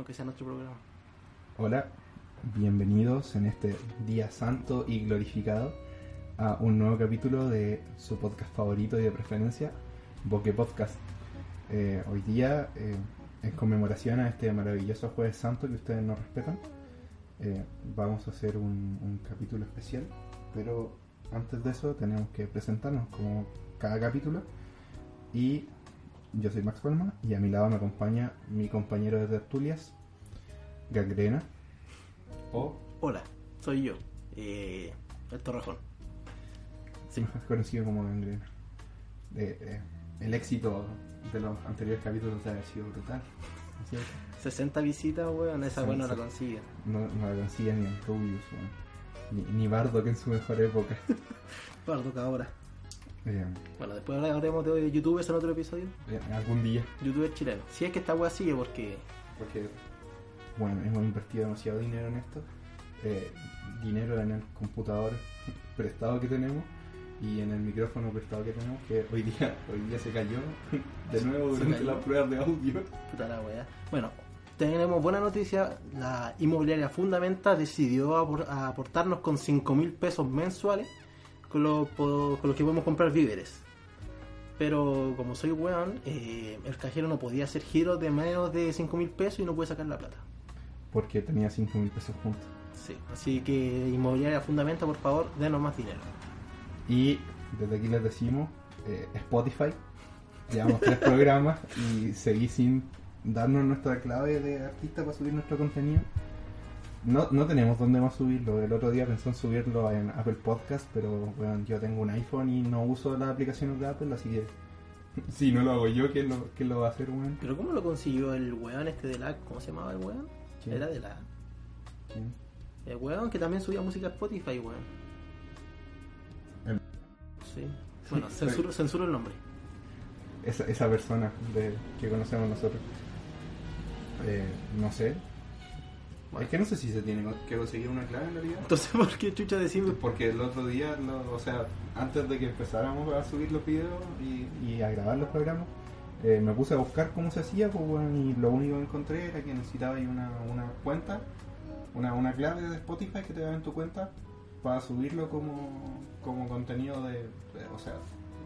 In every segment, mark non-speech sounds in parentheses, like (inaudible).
aunque sea nuestro programa. Hola, bienvenidos en este día santo y glorificado a un nuevo capítulo de su podcast favorito y de preferencia, Boque Podcast. Eh, hoy día, eh, en conmemoración a este maravilloso Jueves Santo que ustedes nos respetan, eh, vamos a hacer un, un capítulo especial, pero antes de eso tenemos que presentarnos como cada capítulo y yo soy Max Palma y a mi lado me acompaña mi compañero de tertulias, Gangrena. O Hola, soy yo, eh, el Torrejón. Sí. mejor conocido como Gangrena. Eh, eh, el éxito de los anteriores capítulos haber sido brutal. ¿no es cierto? 60 visitas, weón, esa weón no la consigue. No, no la consigue ni el Rubius, weón. ni, ni Bardo que en su mejor época. (laughs) Bardo que ahora. Bueno, después hablaremos de youtubers en otro episodio. eh, algún día, Youtubers chilenos. Si es que esta weá sigue, porque porque bueno, hemos invertido demasiado dinero en esto. Eh, dinero en el computador (laughs) prestado que tenemos y en el micrófono prestado que tenemos que hoy día (laughs) hoy día se cayó de nuevo durante las pruebas de audio. puta la weá. Bueno, tenemos buena noticia. La inmobiliaria Fundamenta decidió apor- aportarnos con 5 mil pesos mensuales con, lo- con los que podemos comprar víveres. Pero como soy weón, eh, el cajero no podía hacer giros de menos de 5 mil pesos y no puede sacar la plata. Porque tenía 5 mil pesos juntos. Sí, así que inmobiliaria Fundamenta, por favor, denos más dinero. Y desde aquí les decimos eh, Spotify. Llevamos tres (laughs) programas y seguí sin darnos nuestra clave de artista para subir nuestro contenido. No, no tenemos dónde más subirlo. El otro día pensé en subirlo en Apple Podcast, pero bueno, yo tengo un iPhone y no uso las aplicaciones de Apple, así que (laughs) si no lo hago yo, ¿quién lo, quién lo va a hacer, weón? Pero ¿cómo lo consiguió el weón este de la... ¿Cómo se llamaba el weón? ¿Quién? Era de la... ¿Quién? El weón que también subía música a Spotify, weón. El- Sí. Bueno, (laughs) censuro, censuro el nombre. Esa, esa persona de, que conocemos nosotros. Eh, no sé. Bueno. Es que no sé si se tiene que conseguir una clave en realidad. Entonces, (laughs) ¿por qué chucha decimos? Porque el otro día, lo- o sea, antes de que empezáramos a subir los videos y, y a grabar los programas, eh, me puse a buscar cómo se hacía, pues bueno, y lo único que encontré era que necesitaba una, una cuenta, una, una clave de Spotify que te da en tu cuenta para subirlo como, como contenido de, de- o sea,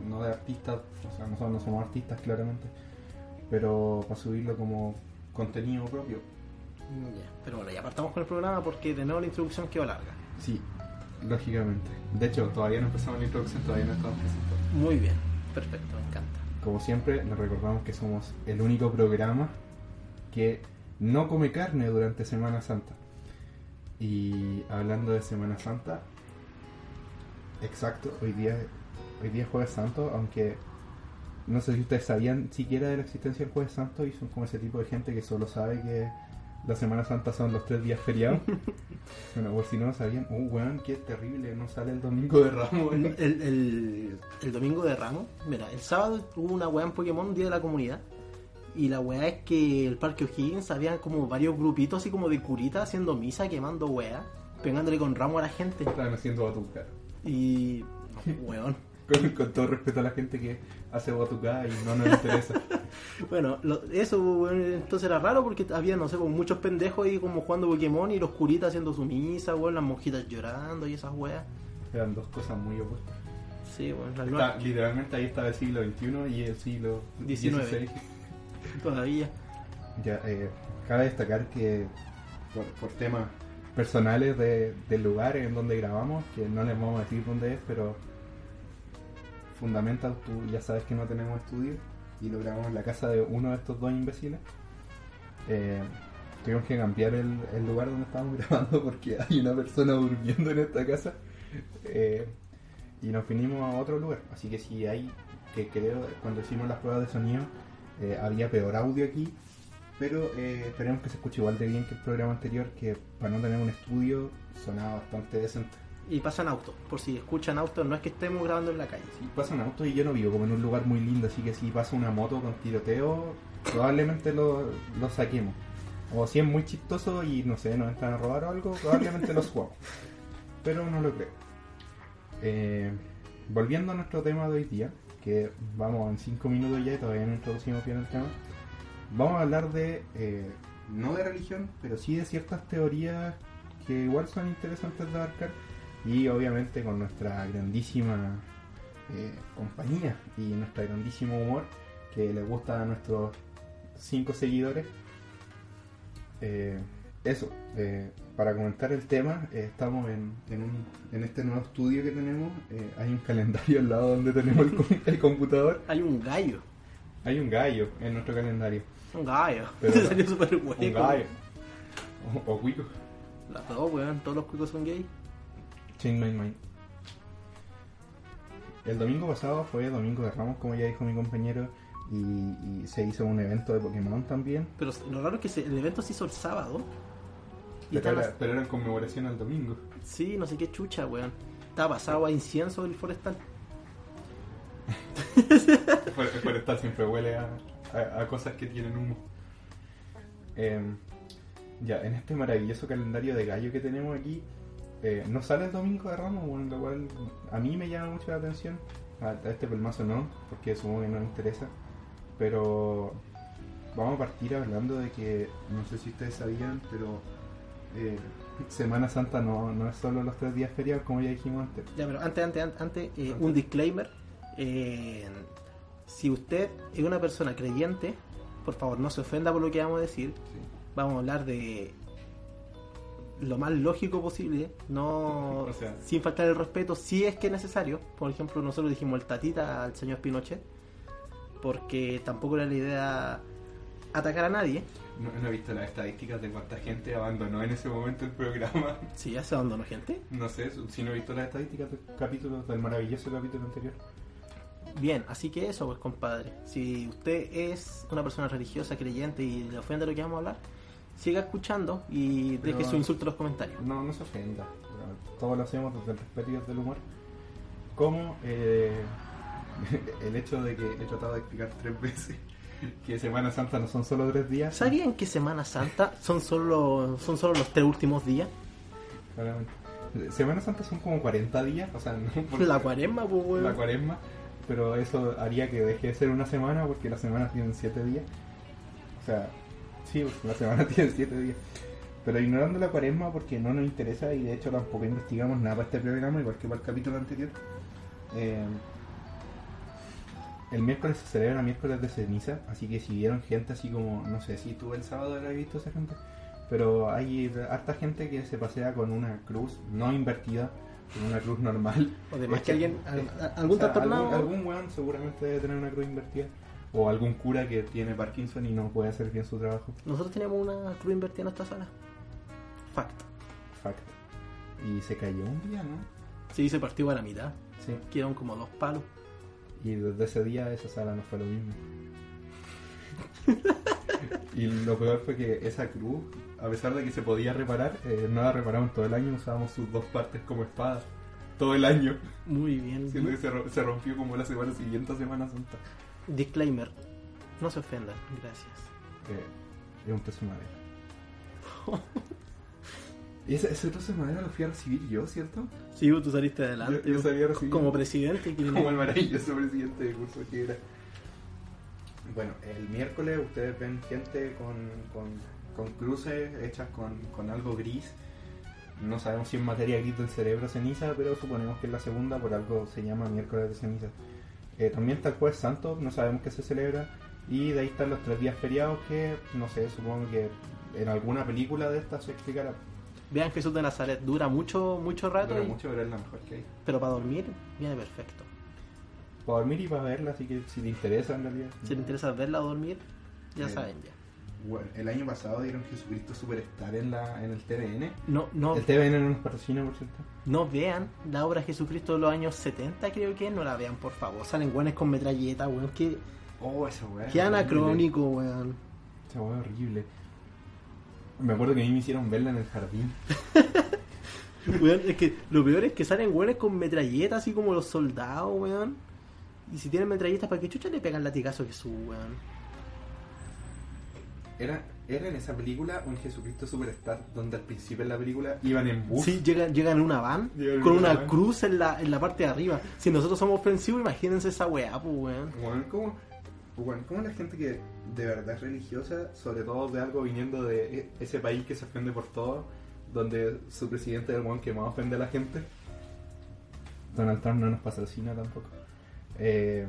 no de artistas, o sea, nosotros no somos artistas claramente, pero para subirlo como contenido propio. Mm, Ya, Pero bueno, ya partamos con el programa porque de nuevo la introducción quedó larga. Sí, lógicamente. De hecho, todavía no empezamos la introducción, todavía no estamos presentados. Muy bien, perfecto, me encanta. Como siempre, les recordamos que somos el único programa que no come carne durante Semana Santa. Y hablando de Semana Santa, exacto, hoy día, hoy día es Jueves Santo, aunque no sé si ustedes sabían siquiera de la existencia del Jueves Santo y son como ese tipo de gente que solo sabe que la Semana Santa son los tres días feriados. (laughs) bueno, por si no sabían, uh, weón, qué terrible, no sale el domingo de Ramos. El, el- el domingo de Ramos, mira, el sábado hubo una weá en Pokémon, Día de la Comunidad. Y la weá es que el Parque O'Higgins había como varios grupitos así como de curitas haciendo misa, quemando weá, pegándole con ramo a la gente. Están haciendo batucada. Y. no, weón. Con, con todo respeto a la gente que hace batucada y no nos interesa. (laughs) Bueno, lo- eso entonces era raro porque había, no sé, como muchos pendejos ahí como jugando Pokémon y los curitas haciendo su misa, weón, las monjitas llorando y esas weas. Eran dos cosas muy opuestas. Sí, weón, las Está- literalmente ahí estaba el siglo XXI y el siglo 19. XVI. (laughs) todavía. Ya, eh, cabe destacar que por, por temas personales de, del lugar en donde grabamos, que no les vamos a decir dónde es, pero Fundamental, tú ya sabes que no tenemos estudio y lo grabamos en la casa de uno de estos dos imbéciles. Eh, tuvimos que cambiar el, lugar donde estábamos (laughs) grabando porque hay una persona durmiendo en esta casa Eh, y nos vinimos a otro lugar. Así que si hay, que creo, cuando hicimos las pruebas de sonido, eh, había peor audio aquí, pero esperemos que se escuche igual de bien que el programa anterior, que para no tener un estudio sonaba bastante decente. Y pasan autos, por si escuchan autos, no es que estemos grabando en la calle. Si pasan autos y yo no vivo como en un lugar muy lindo, así que si pasa una moto con tiroteo, probablemente lo, lo saquemos. O si es muy chistoso y no sé, nos entran a robar o algo, probablemente los jugamos. Pero no lo creo. Eh, volviendo a nuestro tema de hoy día, que vamos en 5 minutos ya y todavía no introducimos bien el tema, vamos a hablar de, eh, no de religión, pero sí de ciertas teorías que igual son interesantes de abarcar y obviamente con nuestra grandísima eh, compañía y nuestro grandísimo humor que le gusta a nuestros cinco seguidores. Eh, eso, eh, para comentar el tema, estamos en, en, un- en este nuevo estudio que tenemos. hay un calendario al lado donde tenemos el, com- el computador. Hay un gallo, Hay un gallo en nuestro calendario. un gallo. Pero- (laughs) Te salió súper hueco. Un gallo. O, o cuico. Las dos, weón, todos los cuicos son gay. Chain My Mind. El domingo pasado fue Domingo de Ramos, como ya dijo mi compañero, y, y se hizo un evento de Pokémon también. Pero lo raro es que se- el evento se hizo el sábado. Y Pero era, las- pero era en conmemoración al domingo. Sí, no sé qué chucha, weón. Estaba pasado a incienso del forestal. El forestal siempre huele a, a- a cosas que tienen humo. Em, ya, en este maravilloso calendario de gallo que tenemos aquí, eh, no sale el domingo de Ramos, bueno, lo cual a mí me llama mucho la atención. A, a este pelmazo no, porque supongo que no le interesa. Pero vamos a partir hablando de que, no sé si ustedes sabían, pero eh, Semana Santa no, no es solo los tres días feriados, como ya dijimos antes. Ya, pero antes, antes, antes, antes, eh, Antes. un disclaimer. Eh, si usted es una persona creyente, por favor no se ofenda por lo que vamos a decir. Vamos a hablar de lo más lógico posible, no O sea- sin faltar el respeto, si es que es necesario. Por ejemplo, nosotros dijimos el tatita al señor Pinochet, porque tampoco era la idea atacar a nadie. No, no he visto las estadísticas de cuánta gente abandonó en ese momento el programa. (laughs) Si ya se abandonó gente. No sé, si no he visto las estadísticas del capítulo, del maravilloso capítulo anterior. Bien, así que eso, pues compadre. Si usted es una persona religiosa, creyente y le ofende lo que vamos a hablar, siga escuchando y Pero- deje su insulto en los comentarios. No, no se ofenda. Todos lo hacemos desde el respeto y desde el humor. Como eh, (laughs) el hecho de que he tratado de explicar tres veces (laughs) que Semana Santa no son solo tres días. ¿Sabían que Semana Santa son solo, son solo los tres últimos días? Claramente. Semana Santa son como 40 días, o sea, no (laughs) La cuaresma, pues, weón. la cuaresma, pero eso haría que deje de ser una semana porque las semanas tienen 7 días. O sea, sí, pues, la semana (laughs) tiene 7 días. Pero ignorando la cuaresma porque no nos interesa y de hecho tampoco investigamos nada para este programa, igual que para el capítulo anterior. Eh, el miércoles se celebra miércoles de ceniza, así que si vieron gente así como, no sé si tú el sábado la visto esa gente, pero hay harta gente que se pasea con una cruz no invertida, con una cruz normal. O además Es que alguien, algún o sea, algún, algún weón seguramente debe tener una cruz invertida. O algún cura que tiene Parkinson y no puede hacer bien su trabajo. Nosotros teníamos una cruz invertida en nuestra sala. Fact. Fact. Y se cayó un día, ¿no? Sí, se partió a la mitad. Sí. Quedaron como dos palos. Y desde ese día esa sala no fue lo mismo. (laughs) y lo peor fue que esa cruz, a pesar de que se podía reparar, eh, no la reparamos todo el año, usábamos sus dos partes como espada. Todo el año. Muy bien. Siendo que se, ro- se rompió como la semana siguiente a Semana Santa. Disclaimer. No se ofendan, gracias. Eh, es un trozo de madera. (laughs) Y ese, ese trozo de madera lo fui a recibir yo, ¿cierto? Sí, tú saliste adelante. Yo- yo salí a recibir- Como presidente. Como el maravilloso presidente de curso que era. Bueno, el miércoles ustedes ven gente con, con, con cruces hechas con, con algo gris. No sabemos si es materia gris del cerebro ceniza, pero suponemos que es la segunda, por algo se llama miércoles de ceniza. Eh, también está el jueves santo, no sabemos qué se celebra. Y de ahí están los tres días feriados que, no sé, supongo que en alguna película de estas se explicará. Vean Jesús de Nazaret. Dura mucho, mucho rato. Dura y- mucho, pero es la mejor que hay. Pero para dormir, viene perfecto. Para dormir y para verla, así que si te interesa en realidad. Si te interesa verla o dormir, ya Eh, saben ya. Bueno, el año pasado dieron Jesucristo Superstar en, la, en el TVN. No, no, El TVN no nos patrocina, por cierto. no vean la obra Jesucristo de los años 70, creo que. No la vean, por favor. Salen guanes con metralleta, weón. Qué, Oh, esa weá. qué anacrónico, weón. Esa weá horrible. Me acuerdo que a mí me hicieron verla en el jardín. (laughs) Weón, es que lo peor es que salen güeyes con metralletas, así como los soldados, weón. Y si tienen metralletas, ¿para qué chucha le pegan latigazo a Jesús, weón? Era, era en esa película un Jesucristo Superstar, donde al principio de la película iban en bus. Sí, llegan, llegan en una van Llegan con una van. cruz en la, en la parte de arriba. Si nosotros somos ofensivos, imagínense esa weá, pues, weón. Weón, ¿cómo, weón, ¿cómo la gente que de verdad es religiosa, sobre todo de algo viniendo de e- ese país que se ofende por todo, donde su presidente es el weón que más ofende a la gente? Donald Trump no nos patrocina tampoco. Eh,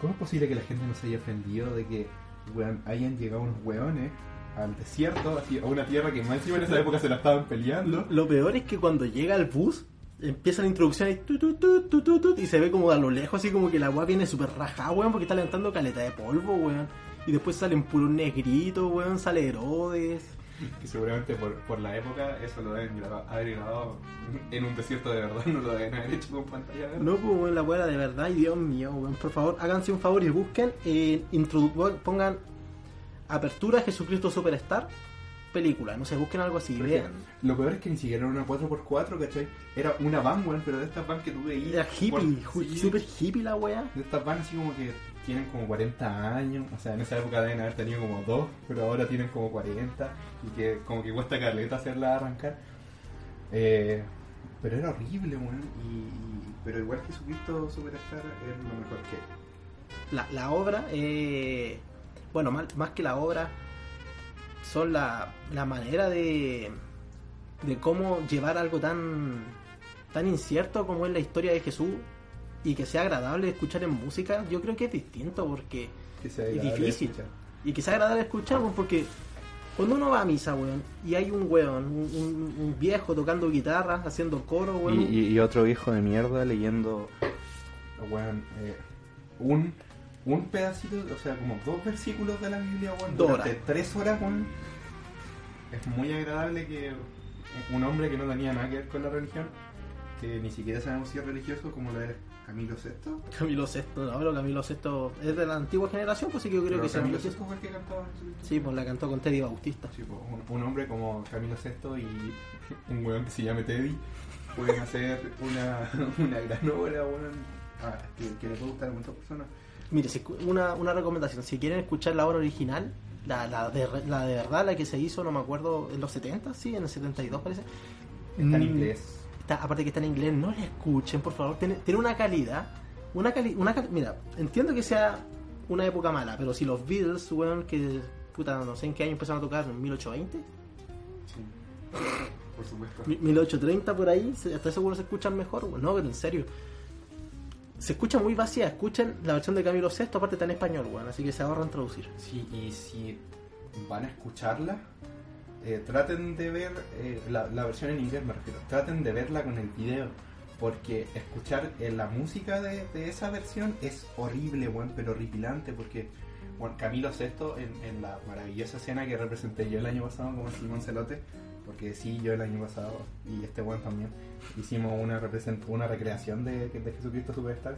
¿Cómo es posible que la gente no se haya ofendido de que weón, hayan llegado unos weones al desierto, así, a una tierra que más encima en esa época se la estaban peleando? Lo peor es que cuando llega el bus, empieza la introducción y, tu, tu, tu, y se ve como a lo lejos, así como que la weá viene súper rajada, weón, porque está levantando caleta de polvo, weón. Y después salen puros negritos, weón, sale Herodes. (laughs) Que seguramente por, por la época eso lo deben haber grabado en un desierto de verdad, (laughs) no lo deben haber hecho con pantalla verde. No, pues la era de verdad, y Dios mío, weón, por favor, háganse un favor y busquen, eh, pongan Apertura Jesucristo Superstar, película, no sé, busquen algo así, vean. Lo peor es que ni siquiera era una 4x4, ¿cachai? Era una van, weón, pero de estas van que tú veías. Era hippie, por- ju- sí, super hippie la weá. De estas van así como que tienen como 40 años, o sea, en esa época deben haber tenido como dos, pero ahora tienen como 40 y que como que cuesta caleta hacerla arrancar. Eh, pero era horrible, weón, y, y- pero igual Jesucristo Superstar es lo mejor que la, la obra, eh, bueno, más, más que la obra, son la, la manera de, de cómo llevar algo tan, tan incierto como es la historia de Jesús y que sea agradable escuchar en música. Yo creo que es distinto porque es difícil. escuchar. Y que sea agradable escuchar porque cuando uno va a misa, weón, y hay un weón, un, un- un viejo tocando guitarra, haciendo coro, weón. Y, y- y otro viejo de mierda leyendo. Weón, eh, un, un pedacito, o sea, como dos versículos de la Biblia, Dos durante horas. tres horas. Es muy agradable que un hombre que no tenía nada que ver con la religión, que ni siquiera sabemos si es religioso, como lo es Camilo VI. Camilo VI, no, pero Camilo VI es de la antigua generación, pues sí que yo creo Pero que Camilo. VI fue el que cantaba Sí, pues la cantó con Teddy Bautista. Sí, pues, un, un hombre como Camilo VI y un weón que se llame Teddy pueden hacer una, (laughs) una gran obra, weón, ah, que, que le puede gustar a muchas personas. Mire, una, una recomendación, si quieren escuchar la obra original, la, la, de, la de verdad, la que se hizo, no me acuerdo, en los 70, sí, en el 72 parece. Está en Mm, inglés. está- aparte que está en inglés, no la escuchen, por favor. Tiene, tiene una calidad. Una cali una cal- Mira, entiendo que sea una época mala, pero si los Beatles, weón, que puta, no sé en qué año empezaron a tocar, en 1820, Sí. (laughs) Por supuesto. mi- 1830 por ahí, hasta seguro se escuchan mejor, weón. no, pero en serio. Se escucha muy vacía, escuchen la versión de Camilo VI, aparte está en español, weón, así que se ahorran traducir. Sí, y si van a escucharla, eh, traten de ver eh, la, la versión en inglés, me refiero. Traten de verla con el video. Porque escuchar eh, la música de, de esa versión es horrible, weón, pero horripilante. Porque bueno, Camilo VI, en, en la maravillosa escena que representé yo el año pasado como Simón Celote, porque sí, yo el año pasado, y este weón también, hicimos una, represent una recreación de, de Jesucristo Superstar.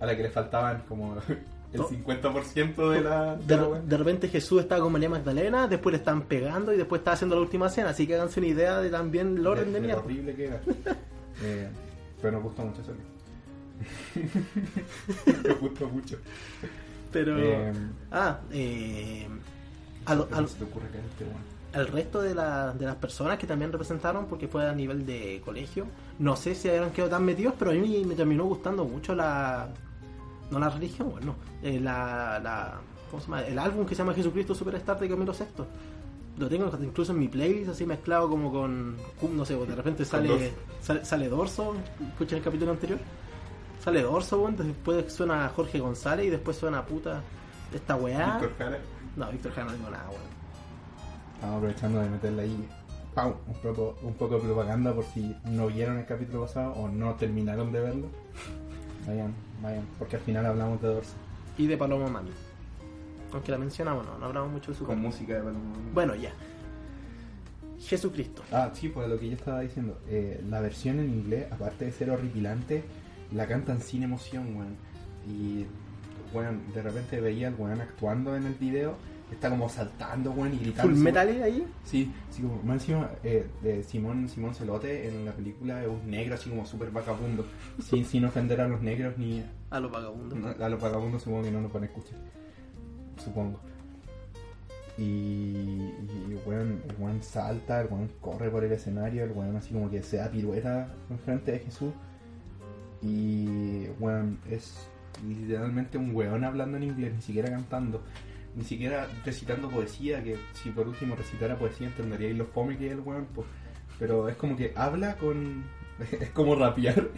a la que le faltaban como (laughs) el No. 50% de la... De, de la de repente Jesús estaba con María Magdalena, después le estaban pegando y después estaba haciendo la última cena, así que háganse una idea de también el orden de, mierda. horrible que era. (laughs) Eh, pero nos gustó mucho hacerlo. (laughs) nos gustó mucho. Pero... Eh, ah, eh... a lo- a ¿Cómo lo- se te ocurre que este weón? Al resto de, la- de las personas que también representaron, porque fue a nivel de colegio, no sé si habrán quedado tan metidos, pero a mí me terminó gustando mucho la. No la religión, bueno, eh, la, la. ¿Cómo se llama? El álbum que se llama Jesucristo Superstar de Camilo VI. Lo tengo incluso en mi playlist, así mezclado como con. No sé, de repente sale, sale, sale Dorso, escuchen el capítulo anterior. Sale Dorso, bueno, después suena Jorge González y después suena puta esta weá. Víctor Jara. No, Víctor Jara no digo nada, weón. Estamos aprovechando de meterle ahí ¡pau! Un, poco, un poco de propaganda por si no vieron el capítulo pasado o no terminaron de verlo. Vayan, vayan, porque al final hablamos de Dorso. y de Paloma Mami. Aunque la mencionamos, no, no hablamos mucho de su Con música de Paloma. Bueno, ya. Jesucristo. Ah, sí, pues lo que yo estaba diciendo. eh, la versión en inglés, aparte de ser horripilante, la cantan sin emoción, weón. Y, weón, de repente veía al weón actuando en el video, está como saltando, weón, y gritando. Full Metal ahí. Sí, sí, como más encima eh, de Simón, Simón Celote en la película es un negro así como súper vagabundo, sin, sin ofender a los negros ni A los vagabundos. no, a los vagabundos supongo que no nos van a escuchar, supongo. Y, y, y, weón, el weón salta, el weón corre por el escenario, el weón así como que se da pirueta enfrente de Jesús. Y weón, es literalmente un weón hablando en inglés, ni siquiera cantando, ni siquiera recitando poesía, que si por último recitara poesía entenderíais lo fome que es el weón, pues. Pero es como que habla con... (laughs) es como rapear,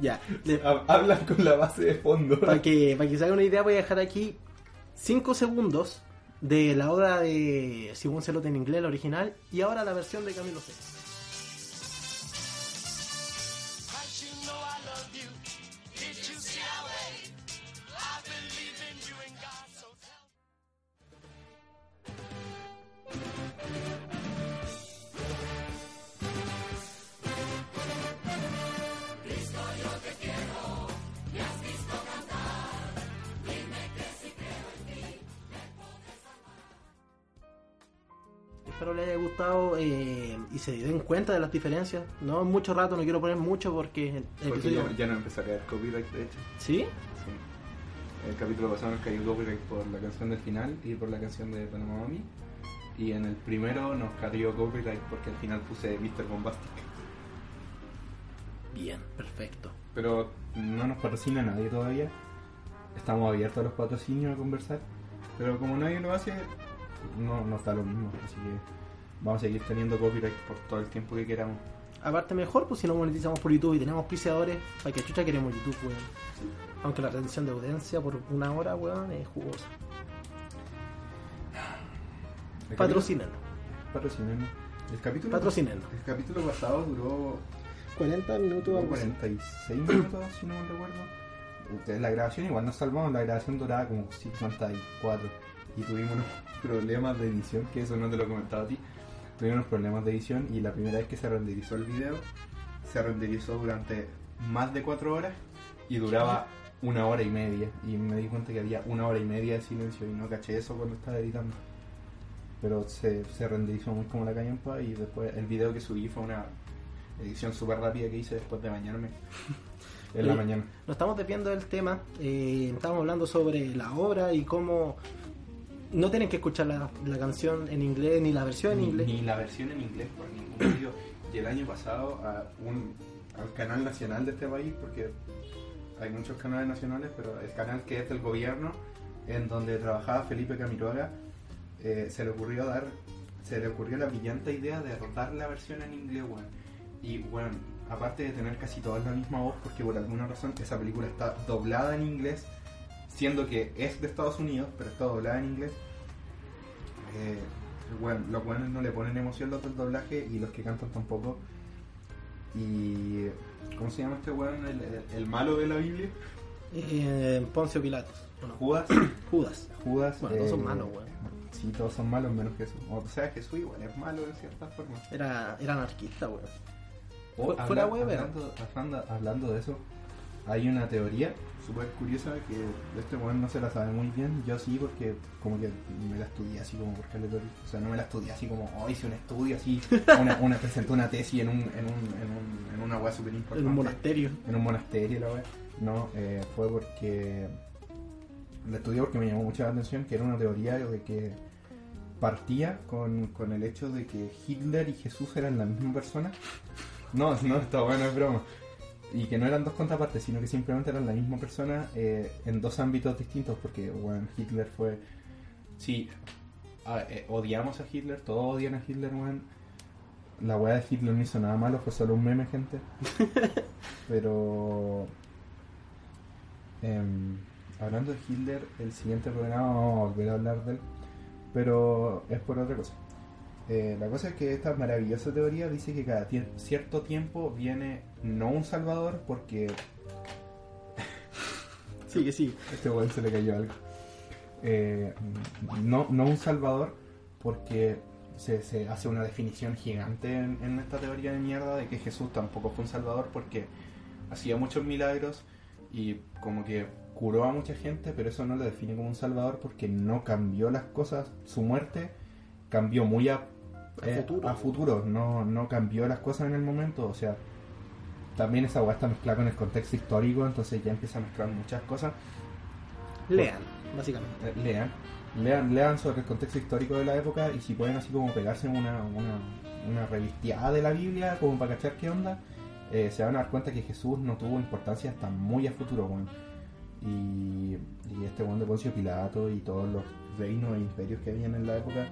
Ya. le- habla con la base de fondo. Para que, para que se haga una idea, voy a dejar aquí 5 segundos de la obra de Simón Celote en inglés, la original, y ahora la versión de Camilo VI. Espero les haya gustado eh, y se den cuenta de las diferencias. No mucho rato, no quiero poner mucho porque el Porque episodio- ya, ya no empezó a caer copyright, de hecho. ¿Sí? Sí. El capítulo pasado nos cayó copyright por la canción del final y por la canción de Panama Mami. Y en el primero nos cayó copyright porque al final puse Mr. Bombastic. Bien, perfecto. Pero no nos patrocina nadie todavía. Estamos abiertos a los patrocinios a conversar. Pero como nadie lo hace, no nos da lo mismo. Así que vamos a seguir teniendo copyright por todo el tiempo que queramos. Aparte mejor, pues si no monetizamos por YouTube y tenemos auspiciadores, para que chucha queremos YouTube, weón. Aunque la retención de audiencia por una hora, weón, es jugosa. Capítulo- Patrocínenos. El capítulo, Patrocínenos. el capítulo pasado duró 40 minutos, Duró algo así. 46 minutos, si no me recuerdo. Ustedes, La grabación igual nos salvamos, la grabación duraba como 54 y tuvimos unos (laughs) problemas de edición, que eso no te lo he comentado a ti. Tuvimos unos problemas de edición y la primera vez que se renderizó el video, se renderizó durante más de 4 horas y duraba una hora y media. Y me di cuenta que había una hora y media de silencio y no caché eso cuando estaba editando. Pero se, se renderizó muy como la callampa y después el video que subí fue una edición súper rápida que hice después de bañarme (laughs) en la mañana. Nos estamos desviando del tema. eh, estamos hablando sobre la obra y cómo no tienen que escuchar la, la canción en inglés ni la versión en inglés. ni la versión en inglés por ningún medio. Y el año pasado a un, al canal nacional de este país, porque hay muchos canales nacionales, pero el canal que es del gobierno, en donde trabajaba Felipe Camiroaga, eh, se le ocurrió dar, se le ocurrió la brillante idea de rodar la versión en inglés, weón. Y bueno, aparte de tener casi todas la misma voz, porque por alguna razón esa película está doblada en inglés, siendo que es de Estados Unidos, pero está doblada en inglés. Eh, bueno, los buenos no le ponen emoción los del doblaje y los que cantan tampoco. Y. ¿Cómo se llama este weón? El, el- el malo de la Biblia. Eh, Poncio Pilatos. Bueno, Judas. (coughs) Judas. Judas. Bueno, todos son eh, malos, weón. Sí, todos son malos menos Jesús. O sea, Jesús igual es malo de cierta forma. Era, era anarquista, weón. Oh, Fu- fuera hablando, hablando, hablando de eso, hay una teoría súper curiosa que este weón no se la sabe muy bien. Yo sí, porque como que me la estudié así como por Caletorio. O sea, no me la estudié así como, oh, hice un estudio así, una, una, presenté una tesis en, un, en, un, en, un, en una weá súper importante. En un monasterio. En un monasterio, la weá. No, eh, fue porque la estudié porque me llamó mucho la atención que era una teoría de que partía con, con el hecho de que Hitler y Jesús eran la misma persona. No, no, está bueno, es broma. Y que no eran dos contrapartes, sino que simplemente eran la misma persona eh, en dos ámbitos distintos, porque bueno, Hitler fue... Sí, a- eh, odiamos a Hitler, todos odian a Hitler. La weá de Hitler no hizo nada malo, fue solo un meme, gente. (laughs) Pero... em, hablando de Hitler, el siguiente programa vamos a volver a hablar de él, pero es por otra cosa. Eh, la cosa es que esta maravillosa teoría dice que cada tie- cierto tiempo viene no un salvador porque Sí, que sí. este weón se le cayó algo. Eh, no, no un salvador porque se, se hace una definición gigante en, en esta teoría de mierda de que Jesús tampoco fue un salvador porque hacía muchos milagros y como que curó a mucha gente, pero eso no lo define como un salvador porque no cambió las cosas. Su muerte cambió muy a, eh, futuro. a futuro, no, no cambió las cosas en el momento, o sea, también esa weá está mezclada con el contexto histórico, entonces ya empieza a mezclar muchas cosas. Lean, básicamente. Eh, lean, lean, lean sobre el contexto histórico de la época y si pueden así como pegarse una, una, una revisteada de la Biblia como para cachar qué onda, eh, se van a dar cuenta que Jesús no tuvo importancia hasta muy a futuro, weón. Y, y este weón de Poncio Pilato y todos los reinos e imperios que habían en la época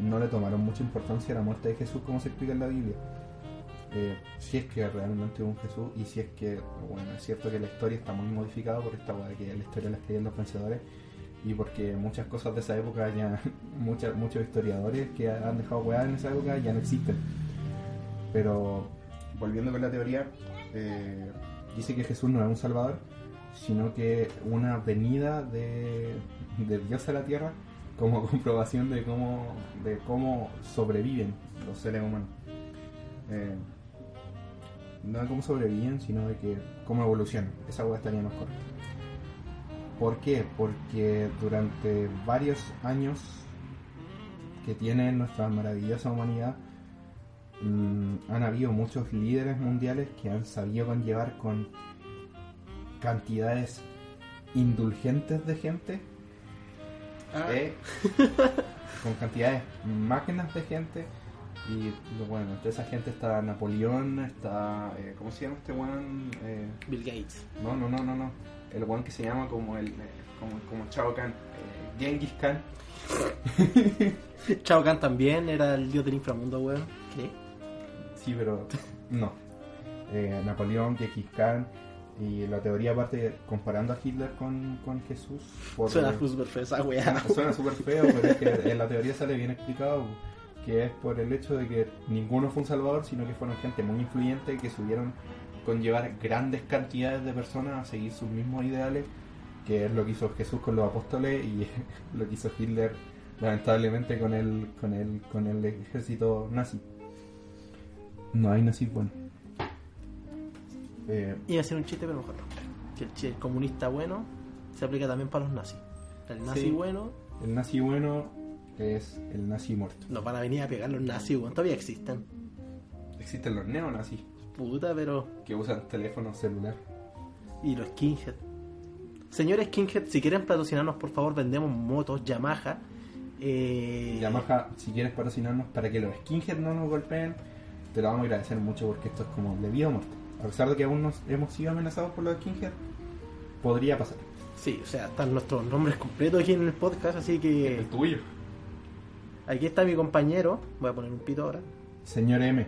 no le tomaron mucha importancia a la muerte de Jesús como se explica en la Biblia. Eh, si es que realmente hubo un Jesús y si es que, bueno, es cierto que la historia está muy modificada por esta de que la historia la escriben los pensadores y porque muchas cosas de esa época ya, (laughs) muchas, muchos historiadores que han dejado weá en esa época ya no existen. Pero volviendo con la teoría, eh, dice que Jesús no es un salvador, sino que una venida de, de Dios a la tierra como (laughs) comprobación de cómo, de cómo sobreviven los seres humanos. Eh, no de cómo sobreviven, sino de que cómo evolucionan. Esa hueá estaría más correcta. ¿Por qué? Porque durante varios años que tiene nuestra maravillosa humanidad, mm, han habido muchos líderes mundiales que han sabido conllevar con cantidades indulgentes de gente, Ah, eh, (laughs) con cantidades máquinas de gente. Y bueno, entre esa gente está Napoleón, está. eh, ¿Cómo se llama este weón? Eh, Bill Gates. no, no, no, no, no. El weón que se llama como el. eh, como, como Chao Kahn. eh, Genghis Khan. (laughs) Chao Kahn también era el dios del inframundo, weón. ¿Qué? Sí, pero no. Eh, Napoleón, Genghis Khan. Y la teoría aparte comparando a Hitler con, con Jesús. por- Suena súper fea esa weá. Suena, suena súper feo, pero es que en la teoría sale bien explicado que es por el hecho de que ninguno fue un salvador, sino que fueron gente muy influyente que subieron conllevar grandes cantidades de personas a seguir sus mismos ideales, que es lo que hizo Jesús con los apóstoles y (laughs) lo que hizo Hitler lamentablemente con el con el con el ejército nazi. No hay nazis bueno. Eh, Iba a ser un chiste, pero mejor no. Que el, chi- el comunista bueno se aplica también para los nazis. El nazi Sí. bueno el nazi bueno es el nazi muerto. nos van a venir a pegar los nazis, weón. Todavía existen. Existen los neonazis Puta, pero. que usan teléfono celular. Y los skinhead. Señores skinhead, si quieren patrocinarnos, por favor, vendemos motos Yamaha. Eh, Yamaha, si quieres patrocinarnos para que los skinheads no nos golpeen, te lo vamos a agradecer mucho porque esto es como de vida o muerte. A pesar de que aún nos hemos sido amenazados por los skinheads, podría pasar. Sí, o sea, están nuestros nombres completos aquí en el podcast, así que El tuyo. Aquí está mi compañero. Voy a poner un pito ahora. Señor M,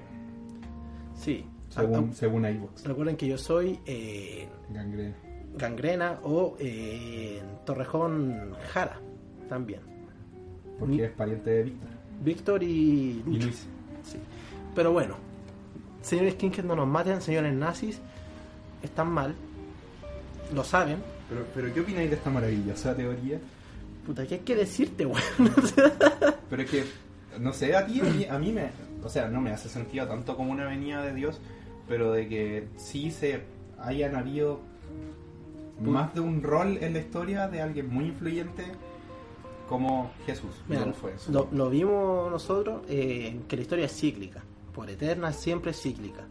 Sí. según, Ah, según iVoox. ah, recuerden que yo soy eh, Gangrena. Gangrena o eh, Torrejón Jara también. Porque Ni- es pariente de Víctor. Víctor y. Luis. Sí. Pero bueno, señores skinhead no nos maten, señores nazis están mal, lo saben. Pero, pero ¿qué opináis de esta maravillosa teoría? Puta, ¿qué hay que decirte, weón? (laughs) Pero es que, no sé, a ti, a mí, a mí me. O sea, no me hace sentido tanto como una venida de Dios, pero de que sí se hayan habido más de un rol en la historia de alguien muy influyente como Jesús. Mira, No fue eso. lo, lo vimos nosotros, eh, que la historia es cíclica. Por eterna, siempre es cíclica.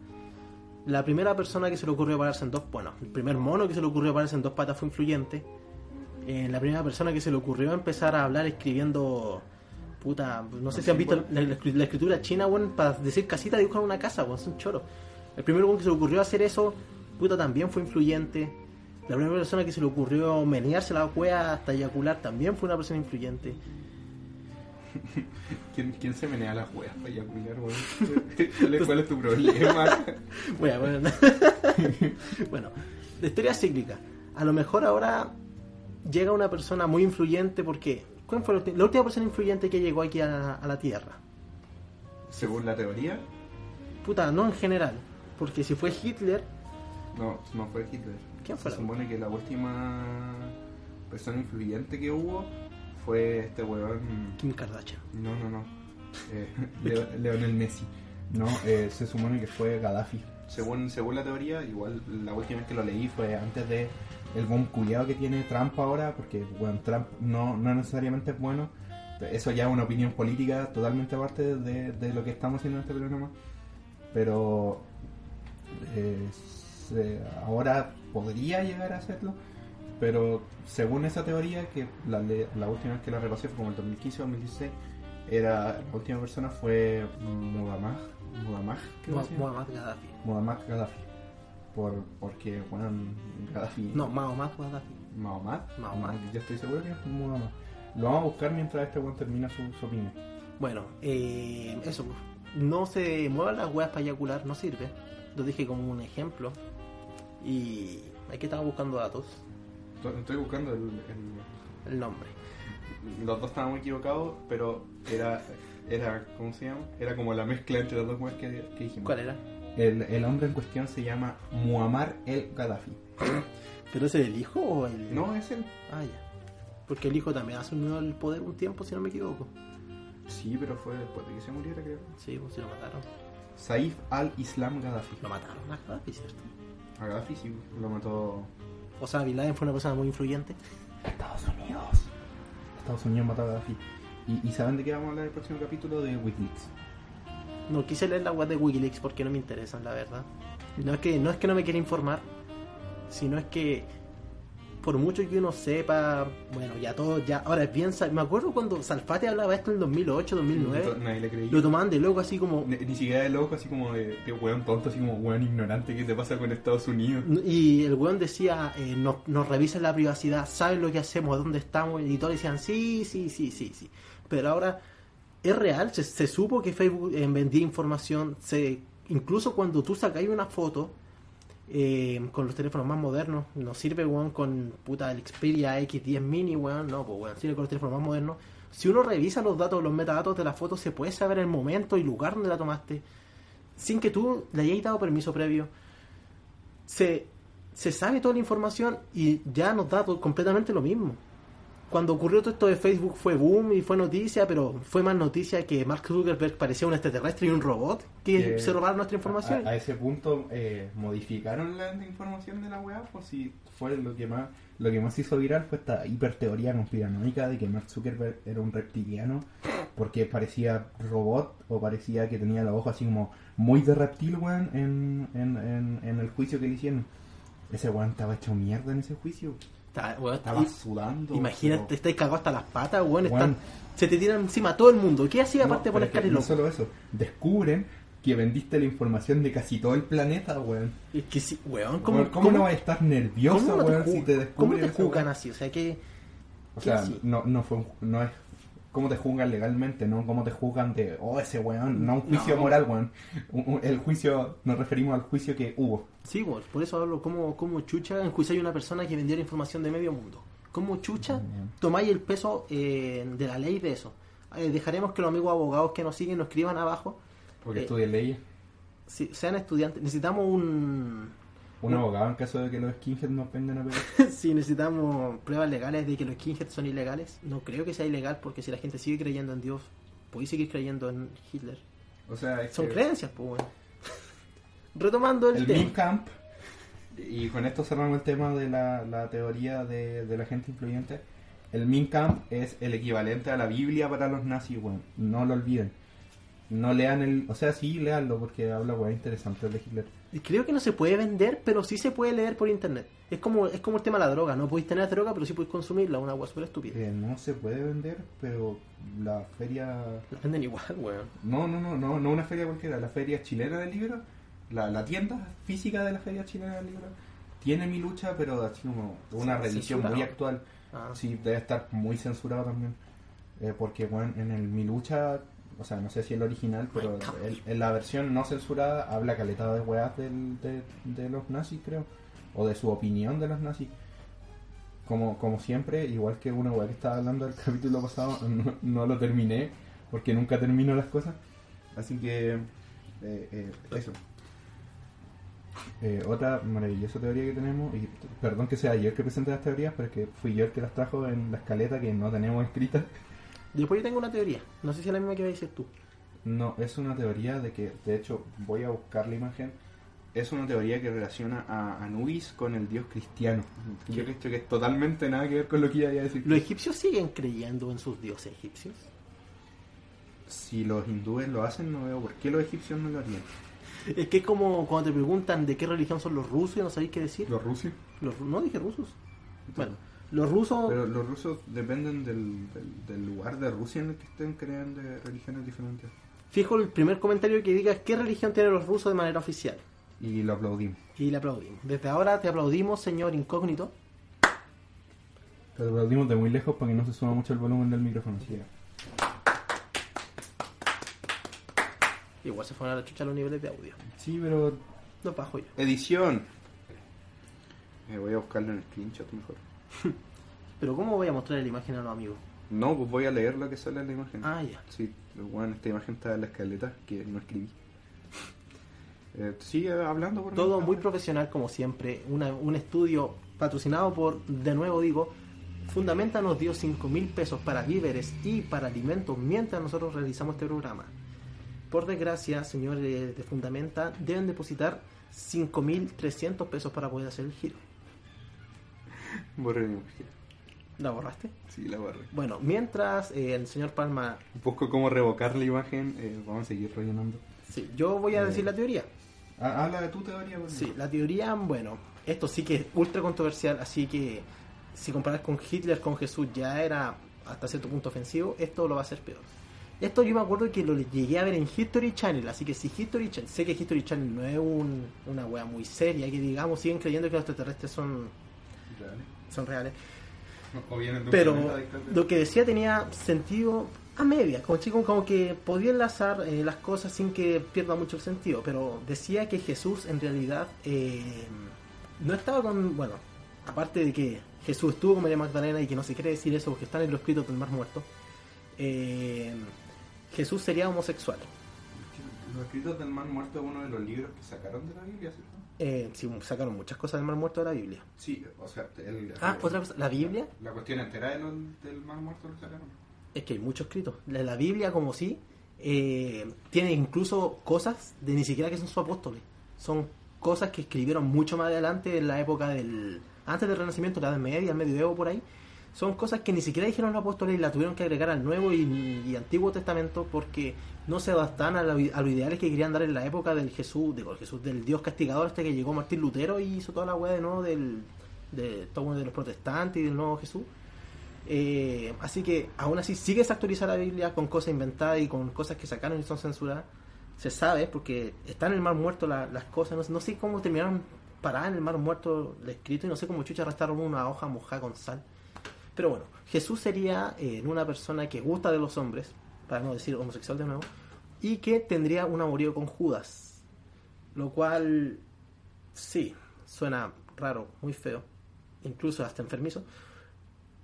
La primera persona que se le ocurrió pararse en dos, bueno, el primer mono que se le ocurrió pararse en dos patas fue influyente. Eh, la primera persona que se le ocurrió empezar a hablar escribiendo, puta, no sé si han visto la, la escri- la escritura china, weón, para decir casita dibujan una casa, weón, es un choro. El primero weón, que se le ocurrió hacer eso, puta, también fue influyente. La primera persona que se le ocurrió menearse la cueva hasta eyacular también fue una persona influyente. (laughs) ¿Quién, quién se menea las weas para eyacular, weón? (laughs) ¿Cuál es, tu problema? (laughs) Bueno, bueno. bueno, la historia cíclica. A lo mejor ahora llega una persona muy influyente porque... ¿Cuál fue la, última persona influyente que llegó aquí a, a la Tierra? Según la teoría, Puta, no en general. Porque si fue Hitler, no, no fue Hitler. ¿Quién fue Se supone que la última persona influyente que hubo fue este weón. Kim Kardashian. No, no, no. Eh, (laughs) Leo- Leonel Messi. No, eh, se supone que fue Gaddafi. Según, según la teoría, igual la última vez que lo leí fue antes de el boom culiado que tiene Trump ahora, porque bueno, Trump no, no necesariamente es bueno. Eso ya es una opinión política totalmente aparte de, de lo que estamos haciendo en este programa. Pero eh, se- ahora podría llegar a hacerlo. Pero según esa teoría, que la, la última vez que la repasé fue como el 2015 o 2016, era, la última persona fue llama. Muhammad Gaddafi. Gaddafi. Por, porque, bueno, Gaddafi. No, Muhammad Gaddafi. Muhammad. No, yo estoy seguro que es Muhammad. Lo vamos a buscar mientras este weón termina su, su opinión. Bueno, eh, eso. pues. No se muevan las weas para eyacular, no sirve. Lo dije como un ejemplo. Y aquí estaba buscando datos. Estoy, buscando el, el- El nombre. Los dos estábamos equivocados, pero era, era, ¿cómo se llama? Era como la mezcla entre los dos que, que dijimos. ¿Cuál era? El, el hombre en cuestión se llama Muammar el Gaddafi. ¿Pero ese es el hijo o el.? No, es él. Ah, ya. Porque el hijo también asumió el poder un tiempo, si no me equivoco. Sí, pero fue después de que se muriera, creo. Sí, pues sí lo mataron. Saif al-Islam Gaddafi. Lo mataron a Gaddafi, ¿cierto? A Gaddafi sí, lo mató O sea, Bin Laden fue una persona muy influyente. Estados Unidos. Estados Unidos mató a Gaddafi. ¿Y, y saben de qué vamos a hablar en el próximo capítulo? De Wikileaks. No quise leer la web de Wikileaks porque no me interesan, la verdad. No es que no, es que no me quiera informar, sino es que por mucho que uno sepa, bueno, ya todo, ya, ahora piensa, me acuerdo cuando Salfate hablaba esto en el 2008, 2009, Nadie le creía. lo tomaban de loco así como, Ni, ni siquiera de loco, así como de, de weón tonto, así como weón ignorante, ¿qué te pasa con Estados Unidos? Y el weón decía, eh, nos, nos revisan la privacidad, saben lo que hacemos, dónde estamos, y todos decían, sí, sí, sí, sí, sí. Pero ahora es real, se, se supo que Facebook eh, vendía información, se incluso cuando tú sacáis una foto eh, con los teléfonos más modernos, no sirve, weón, con puta el Xperia X10 Mini, weón, no, pues weón, sirve con los teléfonos más modernos. Si uno revisa los datos, los metadatos de la foto, se puede saber el momento y lugar donde la tomaste, sin que tú le hayas dado permiso previo se, se sabe toda la información y ya nos da completamente lo mismo. Cuando ocurrió todo esto de Facebook fue boom y fue noticia, pero fue más noticia que Mark Zuckerberg parecía un extraterrestre y un robot que Eh, se robaron nuestra información. A, a ese punto eh, modificaron la información de la weá, pues si fue lo que más lo que más hizo viral fue esta hiperteoría conspiranoica de que Mark Zuckerberg era un reptiliano porque parecía robot o parecía que tenía los ojos así como muy de reptil, weón, en, en, en, en el juicio que le hicieron. Ese weón estaba hecho mierda en ese juicio. Está- weón, Estaba y- sudando. imagínate, pero- estáis cagados hasta las patas, weón, están- se te tiran encima todo el mundo. ¿Qué hacía No, aparte de poner es que no solo eso, descubren que vendiste la información de casi todo el planeta, weón. Es que sí, weón, ¿cómo, Weón, ¿Cómo, no vas a estar nervioso, cómo no te weón, si te ¿Cómo descubren te esa juzgan weá? así? O sea, que O ¿Qué sea, así? no, no, fue un- no es cómo te juzgan legalmente, no cómo te juzgan de, oh, ese weón, no un juicio No. moral, weón. El juicio, nos referimos al juicio que hubo. Sí, pues, por eso hablo como, como chucha enjuiciar a una persona que vendiera información de medio mundo. ¿Cómo chucha tomáis el peso eh, de la ley de eso? Eh, dejaremos que los amigos abogados que nos siguen nos escriban abajo. Porque Eh, estudié leyes. Si sean estudiantes, necesitamos un... Un abogado en caso de que los skinheads nos vengan a pegar. (laughs) si necesitamos pruebas legales de que los skinheads son ilegales. No creo que sea ilegal porque si la gente sigue creyendo en Dios, podéis seguir creyendo en Hitler. O sea, es Son que creencias, pues, (laughs) bueno. Retomando el, el tema. Camp Y con esto cerramos el tema de la, la teoría de, de la gente influyente. El Min Kampf es el equivalente a la Biblia para los nazis, weón. No lo olviden. No lean el... O sea, sí, leanlo porque habla, weón, interesante de Hitler. Creo que no se puede vender, pero sí se puede leer por internet. Es como es como el tema de la droga. No podéis tener droga, pero sí podéis consumirla. Una agua súper estúpida. Eh, no se puede vender, pero la feria... La venden igual, weón. No, no, no, no, no una feria cualquiera. La feria chilena del libro, la, la tienda física de la feria chilena del libro, tiene mi lucha, pero así como una Sí, muy actual. Ah. Sí, debe estar muy censurado también. Eh, porque, bueno, en el Mi Lucha, o sea, no sé si el original, pero el- en la versión no censurada habla caletada de weas del- de, de los nazis, creo. O de su opinión de los nazis. Como, como siempre, igual que una wea que estaba hablando del (laughs) capítulo pasado, no, no lo terminé, porque nunca termino las cosas. Así que, eh, eh, eso. Eh, otra maravillosa teoría que tenemos, y perdón que sea yo el que presente las teorías, pero es que fui yo el que las trajo en la escaleta que no tenemos escritas. Después yo tengo una teoría. No sé si es la misma que dices tú. No, es una teoría de que, de hecho, voy a buscar la imagen. Es una teoría que relaciona a Anubis con el dios cristiano. Yo creo que es totalmente nada que ver con lo que iba a decir. ¿Los egipcios siguen creyendo en sus dioses egipcios? Si los hindúes lo hacen, no veo por qué los egipcios no lo harían. Es que es como cuando te preguntan de qué religión son los rusos y no sabéis qué decir. ¿Los rusos? Los no dije rusos. Bueno, los rusos... Pero los rusos dependen del, del, del lugar de Rusia en el que estén creando religiones diferentes. Fijo el primer comentario que digas qué religión tienen los rusos de manera oficial. Y lo aplaudimos. Y le aplaudimos. Desde ahora te aplaudimos, señor incógnito. Pero aplaudimos de muy lejos para que no se suba mucho el volumen del micrófono. Sí. Igual se fueron a la chucha los niveles de audio. Sí, pero Lo bajo yo. Edición. Eh, voy a buscarlo en el screenshot mejor. (laughs) Pero ¿cómo voy a mostrar la imagen a los amigos? No, pues voy a leer lo que sale en la imagen. Ah, ya. Sí, bueno, esta imagen está en la escaleta que no escribí. (laughs) Eh, sigue hablando por Todo muy profesional como siempre. Una- un estudio patrocinado por, de nuevo digo, Fundamenta nos dio 5 mil pesos para víveres y para alimentos mientras nosotros realizamos este programa. Por desgracia, señores de Fundamenta, deben depositar 5.300 pesos para poder hacer el giro. (laughs) Borré la imagen. ¿La borraste? Sí, la borré. Bueno, mientras eh, el señor Palma... Busco cómo revocar la imagen. eh, vamos a seguir rellenando. Sí, yo voy a decir la teoría. Ah, habla de tu teoría. por Sí, la teoría, bueno, esto sí que es ultra controversial, así que si comparas con Hitler, con Jesús, ya era hasta cierto punto ofensivo, esto lo va a hacer peor. Esto yo me acuerdo que lo llegué a ver en History Channel, así que si History Channel, sé que History Channel no es un- una wea muy seria, que digamos, siguen creyendo que los extraterrestres son, Son reales. O de Pero lo que decía tenía sentido a media, como chico, como que podía enlazar eh, las cosas sin que pierda mucho el sentido. Pero decía que Jesús en realidad eh, no estaba con. Bueno, aparte de que Jesús estuvo con María Magdalena y que no se quiere decir eso porque están en los escritos del Mar Muerto, eh, Jesús sería homosexual. Los escritos del Mar Muerto es uno de los libros que sacaron de la Biblia, ¿cierto? Eh, sí, sacaron muchas cosas del Mar Muerto de la Biblia. Sí, o sea, el, Ah, otra cosa, la Biblia La cuestión entera de del Mar Muerto lo sacaron. Es que hay muchos escritos. La, la Biblia, como sí, eh, tiene incluso cosas de ni siquiera que son sus apóstoles. Son cosas que escribieron mucho más adelante en la época del. antes del Renacimiento, la Edad Media, el Medioevo por ahí. Son cosas que ni siquiera dijeron los apóstoles y la tuvieron que agregar al Nuevo y, Antiguo Testamento porque no se adaptaban a, a los ideales que querían dar en la época del Jesús, digo, Jesús, del Dios castigador este que llegó Martín Lutero y hizo toda la weá de nuevo del, de todo de los protestantes y del nuevo Jesús. Eh, así que aún así sigue desactualizada la Biblia con cosas inventadas y con cosas que sacaron y son censuradas. Se sabe porque están en el mar muerto la- las cosas. No, no sé cómo terminaron paradas en el mar muerto el escrito y no sé cómo chucha arrastraron una hoja mojada con sal. Pero bueno, Jesús sería eh, una persona que gusta de los hombres, para no decir homosexual de nuevo, y que tendría un amorío con Judas. Lo cual, sí, suena raro, muy feo, incluso hasta enfermizo.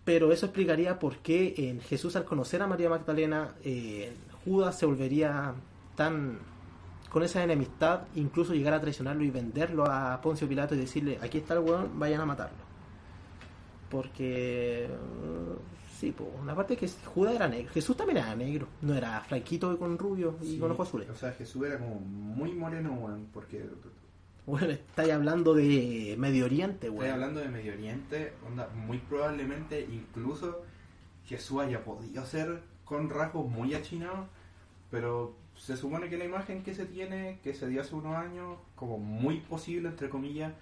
Pero eso explicaría por qué en Jesús al conocer a María Magdalena, eh, Judas se volvería tan con esa enemistad, incluso llegar a traicionarlo y venderlo a Poncio Pilato y decirle, aquí está el weón, vayan a matarlo. Porque, eh, sí, pues, una parte que Judas era negro, Jesús también era negro, no era flaquito y con rubio y con ojos azules. O sea, Jesús era como muy moreno, weón, porque Bueno, estáis hablando de Medio Oriente, Estoy weón. hablando de Medio Oriente, onda, muy probablemente incluso Jesús haya podido ser con rasgos muy achinados, pero se supone que la imagen que se tiene, que se dio hace unos años, como muy posible, entre comillas,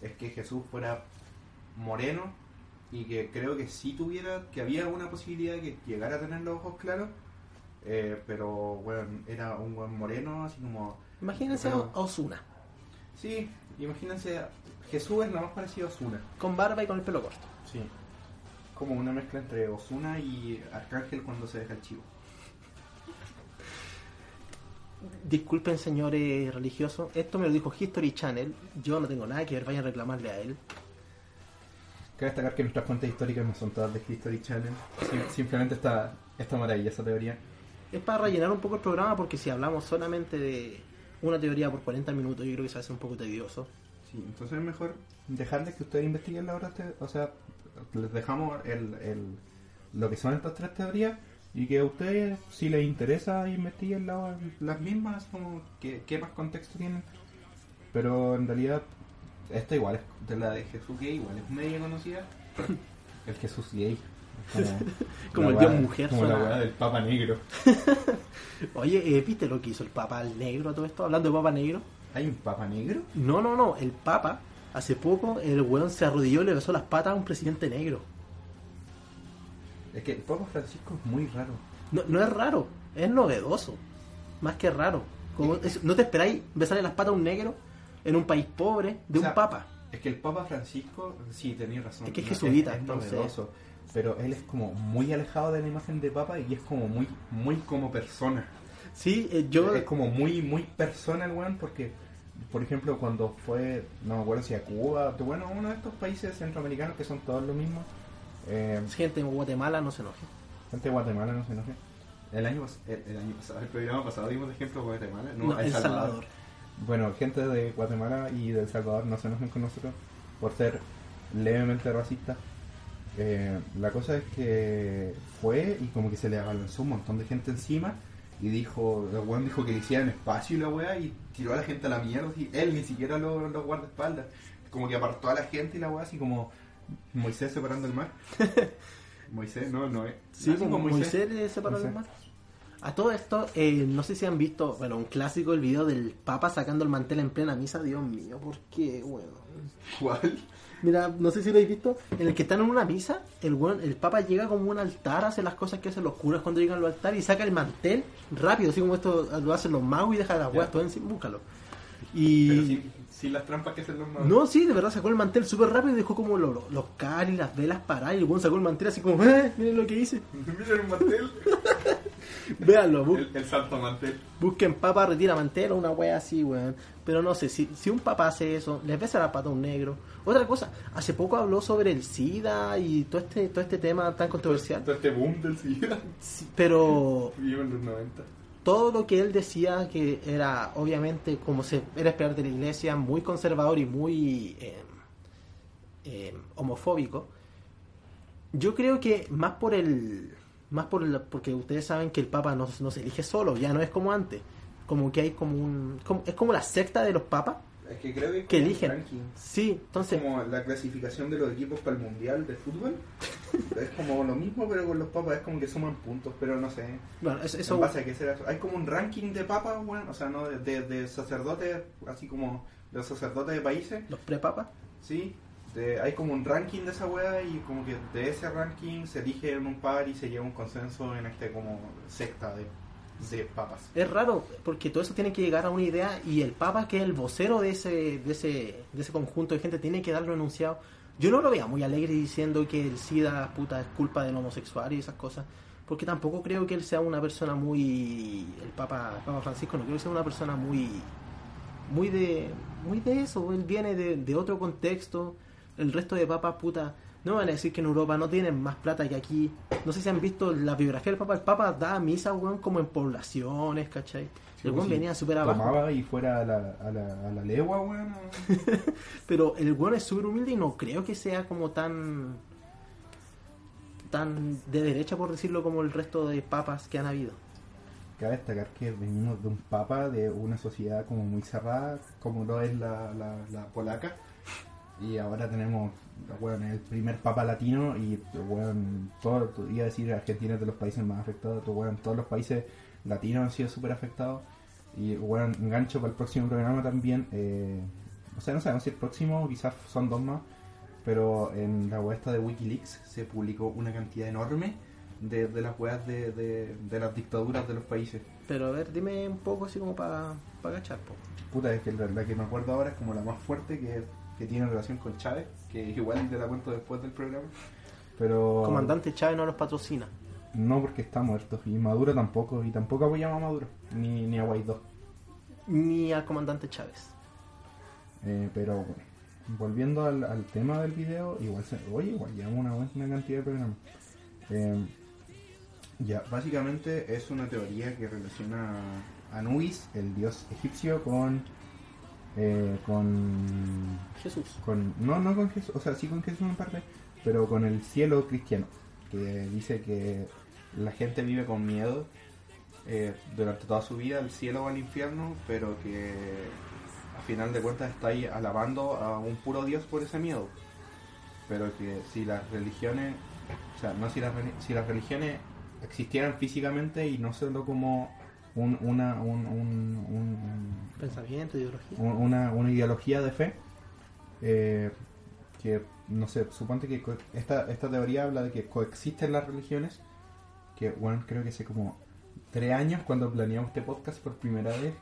es que Jesús fuera moreno y que creo que sí tuviera, que había una posibilidad de que llegara a tener los ojos claros, eh, pero bueno, era un buen moreno, así como... Imagínense a Osuna, Sí, imagínense, Jesús es lo más parecido a Osuna. con barba y con el pelo corto. Sí. Como una mezcla entre Osuna y Arcángel cuando se deja el chivo. Disculpen, señores religiosos, esto me lo dijo History Channel. Yo no tengo nada que ver, vayan a reclamarle a él. Cabe destacar que nuestras fuentes históricas no son todas de History Channel. Sim- simplemente esta, esta maravillosa teoría. Es para rellenar un poco el programa porque si hablamos solamente de una teoría por 40 minutos, yo creo que se hace un poco tedioso. Sí, entonces es mejor dejarles que ustedes investiguen la obra. este- O sea, les dejamos el, el- lo que son estas tres teorías y que a ustedes, si les interesa, investiguen la- las mismas, como que, qué más contexto tienen. Pero en realidad, esta igual es de la de Jesús gay, igual es media conocida. (laughs) El Jesús gay. (laughs) Como el dios mujer, Como la weá del Papa Negro. (laughs) Oye, eh, ¿viste lo que hizo el Papa Negro a todo esto? Hablando de Papa Negro. ¿Hay un Papa Negro? No, no, no, el Papa, hace poco, el weón se arrodilló y le besó las patas a un presidente negro. Es que el Papa Francisco es muy raro. No, no es raro, es novedoso. Más que raro. Como- es- ¿No te esperáis besarle las patas a un negro en un país pobre de O sea, un Papa? Es que el Papa Francisco, sí, tenéis razón. Es que es jesuita, es entonces. novedoso, pero él es como muy alejado de la imagen de Papa y es como muy, muy como persona. Sí, eh, yo... Es como muy, muy persona el weón porque, por ejemplo, cuando fue, no me acuerdo si a Cuba, bueno, uno de estos países centroamericanos que son todos lo mismo, eh, Gente en Guatemala no se enoje. gente de Guatemala, no se enoje. El año, el, el año pasado, el programa pasado dimos de ejemplo de Guatemala, no, No, El El Salvador. Salvador. Bueno, gente de Guatemala y de El Salvador no se enojen con nosotros por ser levemente racistas. Eh, la cosa es que fue y como que se le abalanzó un montón de gente encima y dijo, el weón dijo que le hicieran espacio y la weá y tiró a la gente a la mierda y él ni siquiera lo, lo guardaespaldas. Como que apartó a la gente y la weá así como Moisés separando el mar. (laughs) Moisés, no, no es. Sí, Así como Moisés Moisés. del mar. A todo esto, eh, no sé si han visto, bueno, un clásico, el video del Papa sacando el mantel en plena misa. Dios mío, ¿por qué, bueno? ¿Cuál? Mira, no sé si lo habéis visto, en el que están en una misa, el weón- el Papa llega como un altar, hace las cosas que hacen los curas cuando llegan al altar y saca el mantel rápido, así como esto lo hacen los magos y deja las weas todo encima, búscalo. Y... Pero sin, sin las trampas que hacen los magos. No, sí, de verdad sacó el mantel súper rápido y dejó como lo- lo- los caris, las velas paradas y el weón sacó el mantel así como, ¡eh! Miren lo que hice. (laughs) Miren un mantel. (laughs) Véanlo, bu- El, el santo mantel. busquen papa, retira mantel o una wea así, weón. Pero no sé, si, si un papá hace eso, les besa la pata a un negro. Otra cosa, hace poco habló sobre el SIDA y todo este, todo este tema tan controversial. Todo este boom del SIDA. Sí, Pero (laughs) Vivo en los 90. todo lo que él decía que era obviamente como se era esperar de la iglesia muy conservador y muy eh, eh, homofóbico yo creo que más por el más por el- porque ustedes saben que el papa no, no se elige solo ya no es como antes como que hay como un como- es como la secta de los papas Es que creo que, que eligen ranking. sí entonces como la clasificación de los equipos para el mundial de fútbol. (laughs) es como lo mismo, pero con los papas es como que suman puntos, pero no sé. bueno eso, ¿En eso base a qué será? Hay como un ranking de papas, bueno, o sea, no de, de- de sacerdotes, así como los sacerdotes de países, los prepapas ¿sí? De- hay como un ranking de esa wea y como que de ese ranking se elige en un par y se llega a un consenso en este como secta de, de papas. Es raro, porque todo eso tiene que llegar a una idea y el Papa, que es el vocero de ese, de ese, de ese conjunto de gente, tiene que darlo enunciado. Yo no lo veía muy alegre diciendo que el SIDA puta es culpa del homosexual y esas cosas, porque tampoco creo que él sea una persona muy. El Papa, Papa Francisco no creo que sea una persona muy. Muy de. Muy de eso, él viene de, de otro contexto. El resto de papas, puta. No van a decir que en Europa no tienen más plata que aquí. No sé si han visto la biografía del Papa. El Papa da misa, weón, como en poblaciones, ¿cachai? el weón Sí, venía súper abajo. Tomaba y fuera a la, a la, a la legua, weón. (laughs) Pero el weón es súper humilde y no creo que sea como tan. tan de derecha, por decirlo, como el resto de papas que han habido. cabe destacar que venimos de un papa de una sociedad como muy cerrada, como lo es la, la, la polaca, y ahora tenemos, bueno, el primer papa latino y, bueno, todo, iba a decir Argentina es de los países más afectados, bueno, todos los países latinos han sido súper afectados, y bueno, engancho para el próximo programa también, eh, o sea, no sabemos si el próximo, quizás son dos más, pero en la web esta de Wikileaks se publicó una cantidad enorme de, de las weas de, de, de las dictaduras de los países. Pero a ver, dime un poco así como para pa cachar, po. Puta, es que la, la que me acuerdo ahora es como la más fuerte que, que tiene relación con Chávez, que igual te la cuento después del programa. Pero Comandante Chávez no los patrocina. no porque está muerto, y Maduro tampoco, y tampoco apoyamos a Maduro, ni, ni a Guaidó. Ni al comandante Chávez. Eh, pero bueno, volviendo al, al tema del video, igual se, oye, igual llevamos una buena cantidad de programas. Eh, ya, básicamente es una teoría que relaciona a Anubis, el dios egipcio, con eh, con Jesús. con no no con Jesús, o sea, sí con Jesús en parte, pero con el cielo cristiano, que dice que la gente vive con miedo eh, durante toda su vida al cielo o al infierno, pero que a final de cuentas está ahí alabando a un puro Dios por ese miedo. Pero que si las religiones, o sea, no si las, si las religiones existieran físicamente y no solo como un, una, un, un- un- Pensamiento, ideología. un- una, una ideología de fe, eh, que no sé, suponte que esta, esta teoría habla de que coexisten las religiones, que bueno, creo que hace como tres años cuando planeamos este podcast por primera vez,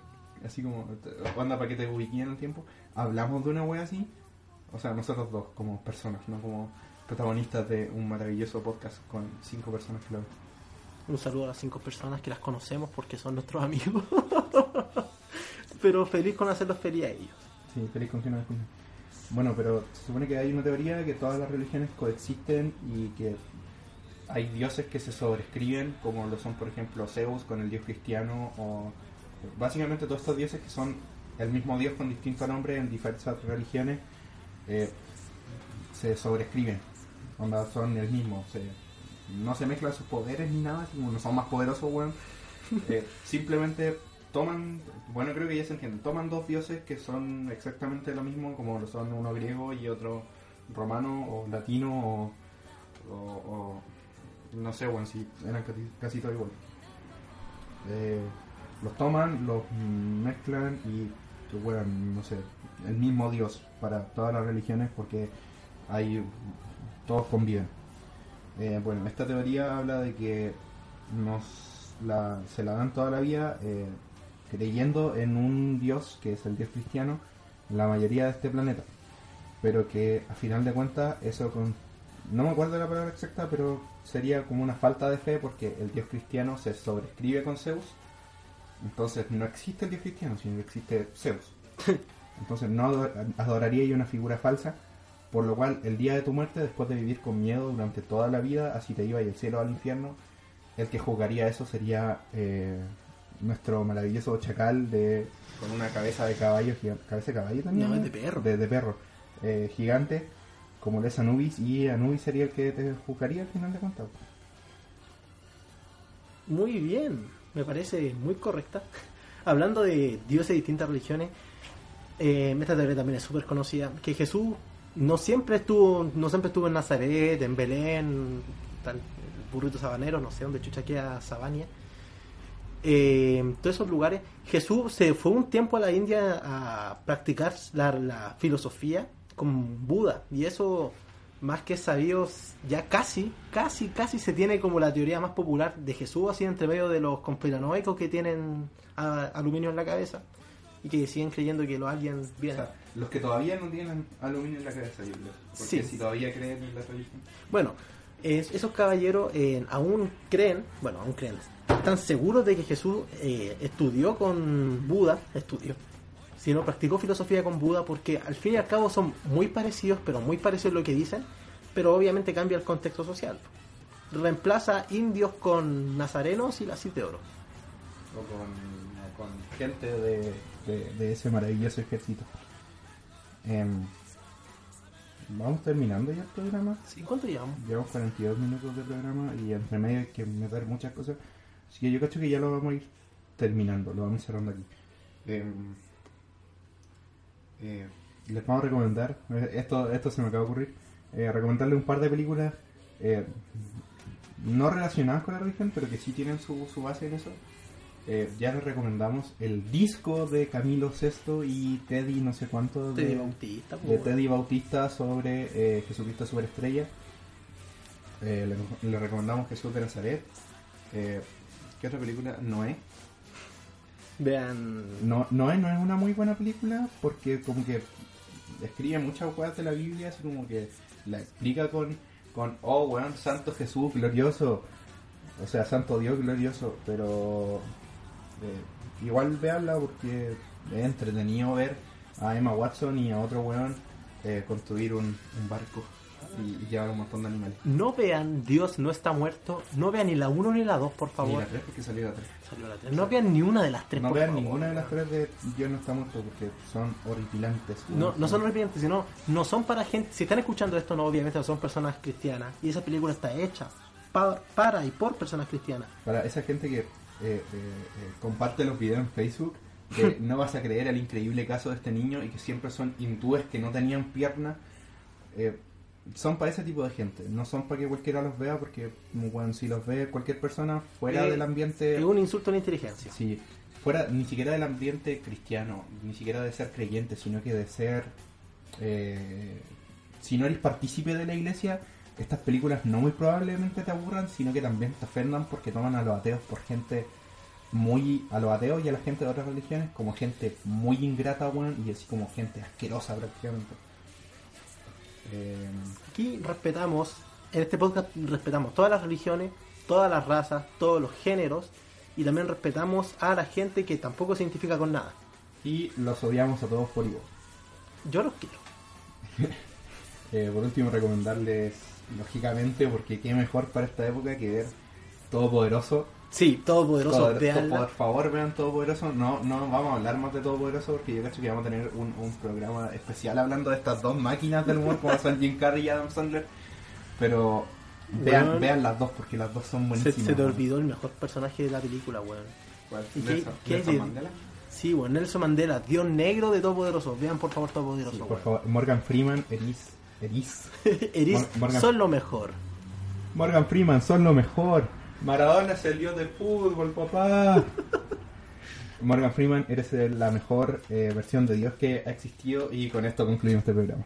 así como, anda para que te ubiquen en el tiempo, hablamos de una wea así, o sea, nosotros dos como personas, no como protagonistas de un maravilloso podcast con cinco personas que lo ven. Un saludo a las cinco personas que las conocemos porque son nuestros amigos. (laughs) Pero feliz con hacerlos feliz a ellos. Sí, feliz continuo de junio. Bueno, pero se supone que hay una teoría que todas las religiones coexisten y que hay dioses que se sobrescriben, como lo son, por ejemplo, Zeus con el dios cristiano, o básicamente todos estos dioses que son el mismo dios con distinto nombre en diversas religiones, eh, se sobrescriben, onda son el mismo, no se mezclan sus poderes ni nada, como no son más poderosos, weón. (laughs) Eh, simplemente toman, bueno creo que ya se entiende, toman dos dioses que son exactamente lo mismo, como lo son uno griego y otro romano o latino o, o- o- no sé, bueno, si eran casi, casi todo igual. Eh, los toman, los mezclan y que weón, no sé, el mismo dios para todas las religiones porque hay todos conviven. Eh, bueno, esta teoría habla de que nos la, se la dan toda la vida eh, creyendo en un dios que es el dios cristiano la mayoría de este planeta. Pero que a final de cuentas eso con no me acuerdo de la palabra exacta pero sería como una falta de fe porque el dios cristiano se sobrescribe con Zeus. Entonces no existe el dios cristiano sino que existe Zeus. (laughs) Entonces no ador- adoraría yo una figura falsa por lo cual el día de tu muerte después de vivir con miedo durante toda la vida así te iba y el cielo al infierno el que jugaría eso sería eh, nuestro maravilloso chacal de con una cabeza de caballo gigan- cabeza de caballo también No, es de perro. de, de perro eh, gigante como lo es Anubis y Anubis sería el que te juzgaría al final de cuentas Muy bien, me parece muy correcta. (laughs) Hablando de dioses de distintas religiones, eh, esta teoría también es súper conocida, que Jesús no siempre estuvo no siempre estuvo en Nazaret, en Belén, tal, burrito sabanero, no sé dónde chucha queda Sabania. Eh, todos esos lugares. Jesús se fue un tiempo a la India a practicar la, filosofía con Buda. Y eso, más que sabido, ya casi, casi, casi se tiene como la teoría más popular de Jesús, así entre medio de los conspiranoicos que tienen aluminio en la cabeza y que siguen creyendo que los aliens O vienen. sea, los que todavía no tienen aluminio en la cabeza yo creo porque Sí. si todavía creen en la religión Bueno, es- esos caballeros eh, aún creen, bueno, aún creen, están seguros de que Jesús eh, estudió con Buda, estudió, sino practicó filosofía con Buda porque al fin y al cabo son muy parecidos, pero muy parecidos lo que dicen, pero obviamente cambia el contexto social. Reemplaza indios con nazarenos y la de oro. o con gente de, de- de ese maravilloso ejército Em, vamos terminando ya el programa ¿Sí? ¿Cuánto llevamos? Llevamos 42 minutos de programa y entre medio hay que meter muchas cosas. Así que yo cacho que ya lo vamos a ir terminando, lo vamos cerrando aquí. Eh, eh, les vamos a recomendar, esto, esto se me acaba de ocurrir, eh, recomendarle un par de películas eh, no relacionadas con la religión, pero que sí tienen su, su base en eso. Eh, ya les recomendamos el disco de Camilo Sesto y Teddy no sé cuánto de, Teddy Bautista, po, de weón. Teddy Bautista sobre eh, Jesucristo Superestrella. Eh, le, le recomendamos Jesús de Nazaret. Eh, ¿Qué otra película? Noé. Vean. No, Noé no es una muy buena película porque como que escribe muchas cosas de la Biblia, así como que la explica con, con oh, weón, Santo Jesús glorioso. O sea, Santo Dios glorioso, pero eh, igual veanla porque es entretenido ver a Emma Watson y a otro weón eh, construir un, un barco y, y llevar un montón de animales. No vean Dios no está muerto. No vean ni la 1 ni la 2, por favor. la tres porque salió la tres. Salió la tres. No vean ni una de las tres, No por vean favor. ninguna de las tres de Dios no está muerto porque son horripilantes. No, no son arrepientes, sino no son para gente. Si están escuchando esto, no, obviamente no son personas cristianas. Y esa película está hecha pa- para y por personas cristianas. Para esa gente que eh, eh, eh, comparte los videos en Facebook, que (laughs) no vas a creer el increíble caso de este niño y que siempre son hindúes que no tenían pierna, eh, son para ese tipo de gente. No son para que cualquiera los vea porque, bueno, si los ve cualquier persona fuera Eh, del ambiente... Es un insulto a la inteligencia. Sí, fuera ni siquiera del ambiente cristiano, ni siquiera de ser creyente, sino que de ser... eh, si no eres partícipe de la iglesia, estas películas no muy probablemente te aburran, sino que también te ofendan porque toman a los ateos por gente muy... a los ateos y a la gente de otras religiones como gente muy ingrata, weón, y así como gente asquerosa prácticamente. Eh, Aquí respetamos, en este podcast respetamos todas las religiones, todas las razas, todos los géneros. Y también respetamos a la gente que tampoco se identifica con nada. y los odiamos a todos por igual. Yo los quiero. (laughs) Eh, por último, recomendarles, lógicamente, porque qué mejor para esta época que ver Todopoderoso. Sí, todopoderoso, Todo- véanla. por favor, vean Todopoderoso. No, no vamos a hablar más de Todopoderoso porque yo creo que vamos a tener un, un programa especial hablando de estas dos máquinas del humor, como son Jim Carrey y Adam Sandler. Pero vean, vean las dos porque las dos son Se, buenísimas. se te weón. olvidó el mejor personaje de la película, weón. ¿Y qué- Nelson- qué Mandela. Sí, weón, Nelson Mandela, Dios negro de Todopoderoso. Vean por favor Todopoderoso, Sí, por favor, Morgan Freeman, Eris. Eris. (laughs) Eris, Mor- Morgan- son lo mejor. Morgan Freeman, son lo mejor. Maradona es el dios del fútbol, papá. (laughs) Morgan Freeman, eres la mejor eh, versión de Dios que ha existido y con esto concluimos este programa.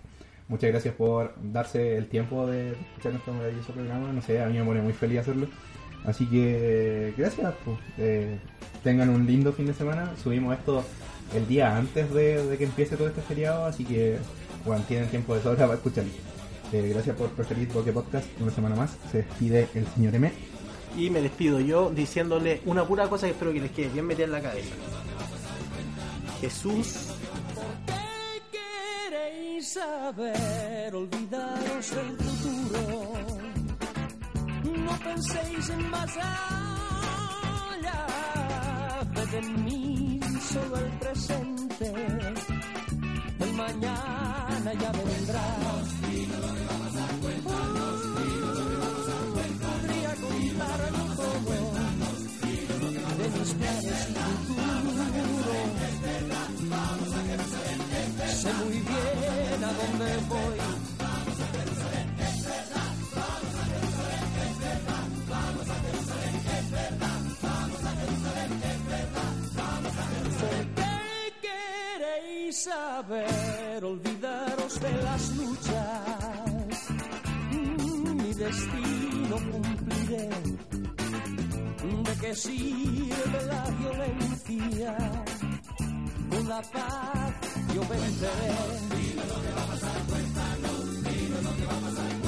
Muchas gracias por darse el tiempo de escuchar nuestro maravilloso programa. No sé, a mí me pone muy feliz hacerlo. Así que gracias. pues. Eh, tengan un lindo fin de semana. Subimos esto el día antes de, de que empiece todo este feriado, así que bueno, tienen tiempo de sobra para escucharlo. Eh, gracias por preferir Bokeh Podcast una semana más. Se despide el señor M. Y me despido yo diciéndole una pura cosa que espero que les quede bien metida en la cabeza. Jesús ¿Qué queréis saber? Olvidaros del futuro. No penséis en más allá. En mí solo el mañana ya vendrá. Podría contar todo de mis planes y futuro. Sé muy bien a dónde voy. Saber? Olvidaros de las luchas. Mm, Mi destino cumpliré. ¿De qué sirve la violencia? con la paz yo venceré. Déjame